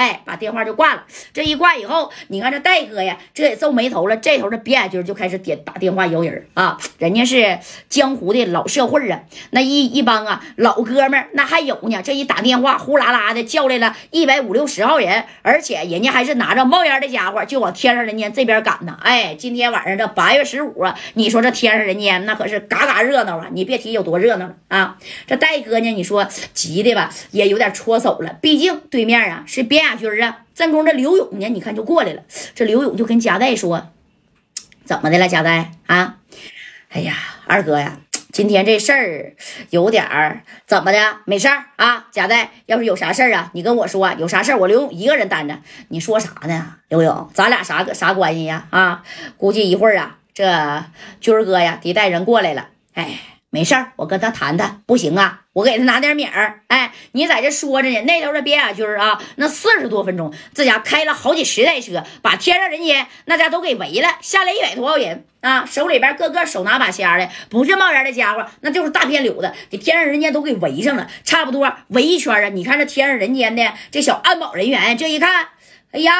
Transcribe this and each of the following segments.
哎，把电话就挂了。这一挂以后，你看这戴哥呀，这也皱眉头了。这头的边军就开始点打电话摇人啊，人家是江湖的老社会啊，那一一帮啊老哥们那还有呢。这一打电话，呼啦啦的叫来了一百五六十号人，而且人家还是拿着冒烟的家伙，就往天上人间这边赶呢。哎，今天晚上这八月十五啊，你说这天上人间那可是嘎嘎热闹啊！你别提有多热闹了啊！这戴哥呢，你说急的吧，也有点搓手了。毕竟对面啊是边大军啊。正宫这刘勇呢，你看就过来了。这刘勇就跟贾代说：“怎么的了，贾代啊？哎呀，二哥呀，今天这事儿有点儿怎么的？没事儿啊，贾代，要是有啥事儿啊，你跟我说。有啥事儿，我刘勇一个人担着。你说啥呢，刘勇？咱俩啥啥关系呀？啊，估计一会儿啊，这军儿哥呀得带人过来了。哎。”没事儿，我跟他谈谈，不行啊，我给他拿点米儿。哎，你在这说着呢，那头的边雅军啊，那四十多分钟，这家开了好几十台车，把天上人间那家都给围了，下来一百多号人啊，手里边个个手拿把掐的，不是冒烟的家伙，那就是大片柳子，给天上人间都给围上了，差不多围一圈啊。你看这天上人间的这小安保人员，这一看，哎呀，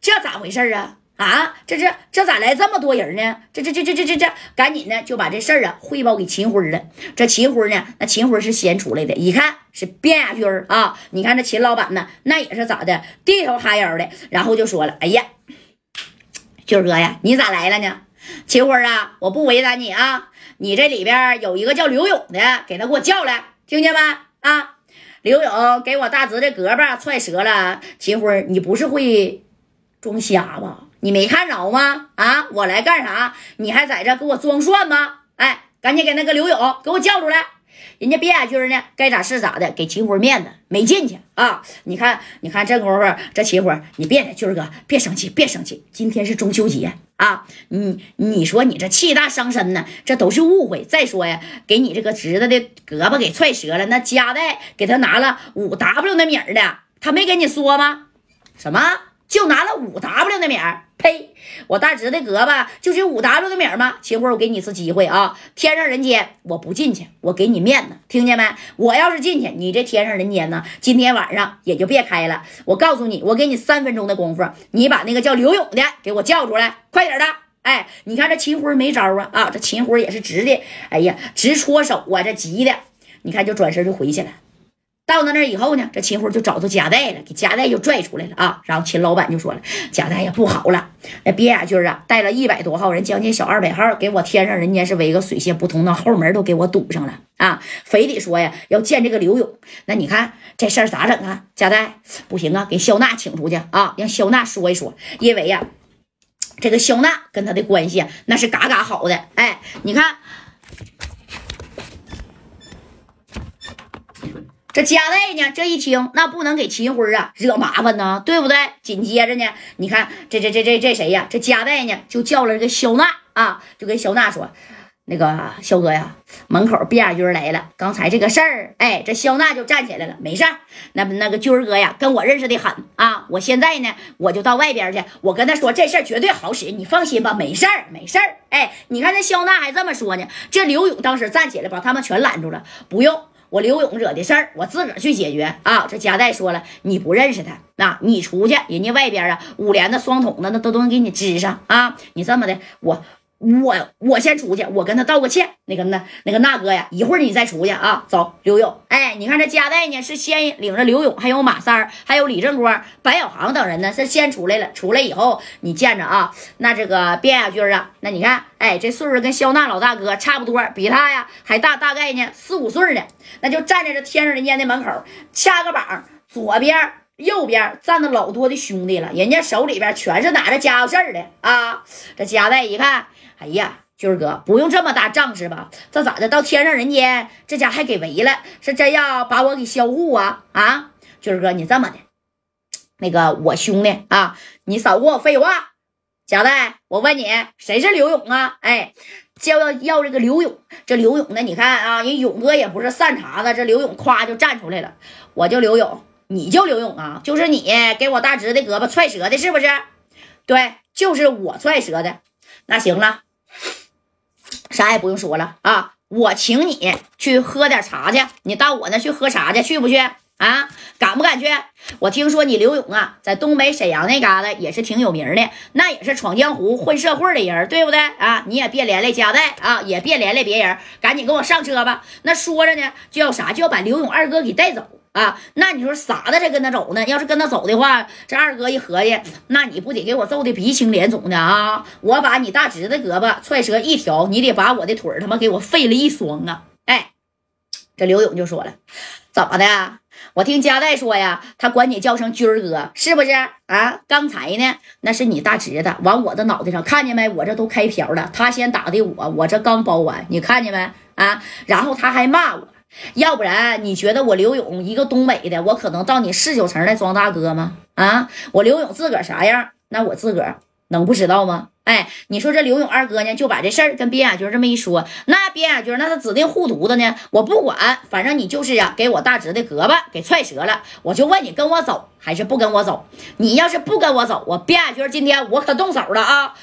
这咋回事啊？啊，这这这咋来这么多人呢？这这这这这这这，赶紧的就把这事儿啊汇报给秦辉了。这秦辉呢，那秦辉是先出来的，一看是卞亚军啊。你看这秦老板呢，那也是咋的，低头哈腰的，然后就说了：“哎呀，军哥呀，你咋来了呢？秦辉啊，我不为难你啊，你这里边有一个叫刘勇的，给他给我叫来，听见没？啊，刘勇给我大侄的胳膊踹折了。秦辉，你不是会装瞎吧？”你没看着吗？啊，我来干啥？你还在这给我装蒜吗？哎，赶紧给那个刘勇给我叫出来！人家边亚军呢，该咋是咋的，给秦辉面子，没进去啊！你看，你看这功夫，这秦辉，你别的军哥别生气，别生气，今天是中秋节啊！你你说你这气大伤身呢，这都是误会。再说呀，给你这个侄子的胳膊给踹折了，那夹带给他拿了五 W 那米儿的，他没跟你说吗？什么？就拿了五 W 那米儿？呸！我大侄的胳膊就是五 W 的米吗？秦辉，我给你一次机会啊！天上人间，我不进去，我给你面子，听见没？我要是进去，你这天上人间呢，今天晚上也就别开了。我告诉你，我给你三分钟的功夫，你把那个叫刘勇的给我叫出来，快点的！哎，你看这秦辉没招啊！啊，这秦辉也是直的，哎呀，直搓手啊，这急的，你看就转身就回去了。到那那以后呢，这秦辉就找到贾代了，给贾代就拽出来了啊。然后秦老板就说了：“贾代呀不好了，那边亚军啊带了一百多号人，将近小二百号，给我天上人间是围个水泄不通，那后门都给我堵上了啊！非得说呀要见这个刘勇，那你看这事儿咋整啊？贾代不行啊，给肖娜请出去啊，让肖娜说一说，因为呀，这个肖娜跟他的关系那是嘎嘎好的。哎，你看。”这加代呢？这一听，那不能给秦辉啊惹麻烦呢，对不对？紧接着呢，你看这这这这这谁呀？这加代呢就叫了这个肖娜啊，就跟肖娜说：“那个肖哥呀，门口卞亚军来了，刚才这个事儿，哎，这肖娜就站起来了，没事儿。那那个军儿哥呀，跟我认识的很啊，我现在呢，我就到外边去，我跟他说这事儿绝对好使，你放心吧，没事儿，没事儿。哎，你看这肖娜还这么说呢，这刘勇当时站起来把他们全拦住了，不用。”我刘勇惹的事儿，我自个儿去解决啊！这夹带说了，你不认识他，那你出去，人家外边啊，五连的双筒的那都都能给你支上啊！你这么的，我。我我先出去，我跟他道个歉。那个那那个那哥呀，一会儿你再出去啊。走，刘勇，哎，你看这加代呢，是先领着刘勇，还有马三儿，还有李正光、白小航等人呢，是先出来了。出来以后，你见着啊，那这个卞亚军啊，那你看，哎，这岁数跟肖娜老大哥差不多，比他呀还大，大概呢四五岁呢，那就站在这天上人间的门口，掐个膀，左边、右边站着老多的兄弟了，人家手里边全是拿着家伙事儿的啊。这加代一看。哎呀，军哥，不用这么大仗势吧？这咋的？到天上人间，这家还给围了，是真要把我给销户啊？啊，军哥，你这么的，那个我兄弟啊，你少跟我废话。贾代，我问你，谁是刘勇啊？哎，就要要这个刘勇。这刘勇呢？你看啊，人勇哥也不是善茬子，这刘勇夸就站出来了。我叫刘勇，你叫刘勇啊？就是你给我大侄的胳膊踹折的，是不是？对，就是我踹折的。那行了。啥也不用说了啊！我请你去喝点茶去，你到我那去喝茶去，去不去？啊，敢不敢去？我听说你刘勇啊，在东北沈阳那嘎达也是挺有名的，那也是闯江湖、混社会的人，对不对啊？你也别连累家带啊，也别连累别人，赶紧跟我上车吧。那说着呢，就要啥，就要把刘勇二哥给带走啊。那你说傻子才跟他走呢？要是跟他走的话，这二哥一合计，那你不得给我揍的鼻青脸肿的啊？我把你大侄子胳膊踹折一条，你得把我的腿他妈给我废了一双啊！哎，这刘勇就说了，怎么的？我听佳代说呀，他管你叫声军儿哥，是不是啊？刚才呢，那是你大侄子往我的脑袋上，看见没？我这都开瓢了，他先打的我，我这刚包完，你看见没？啊，然后他还骂我，要不然你觉得我刘勇一个东北的，我可能到你四九城来装大哥吗？啊，我刘勇自个儿啥样，那我自个儿能不知道吗？哎，你说这刘勇二哥呢，就把这事儿跟边亚军这么一说，那边亚军那他指定护犊子呢。我不管，反正你就是呀，给我大侄的胳膊给踹折了。我就问你，跟我走还是不跟我走？你要是不跟我走，我边亚军今天我可动手了啊！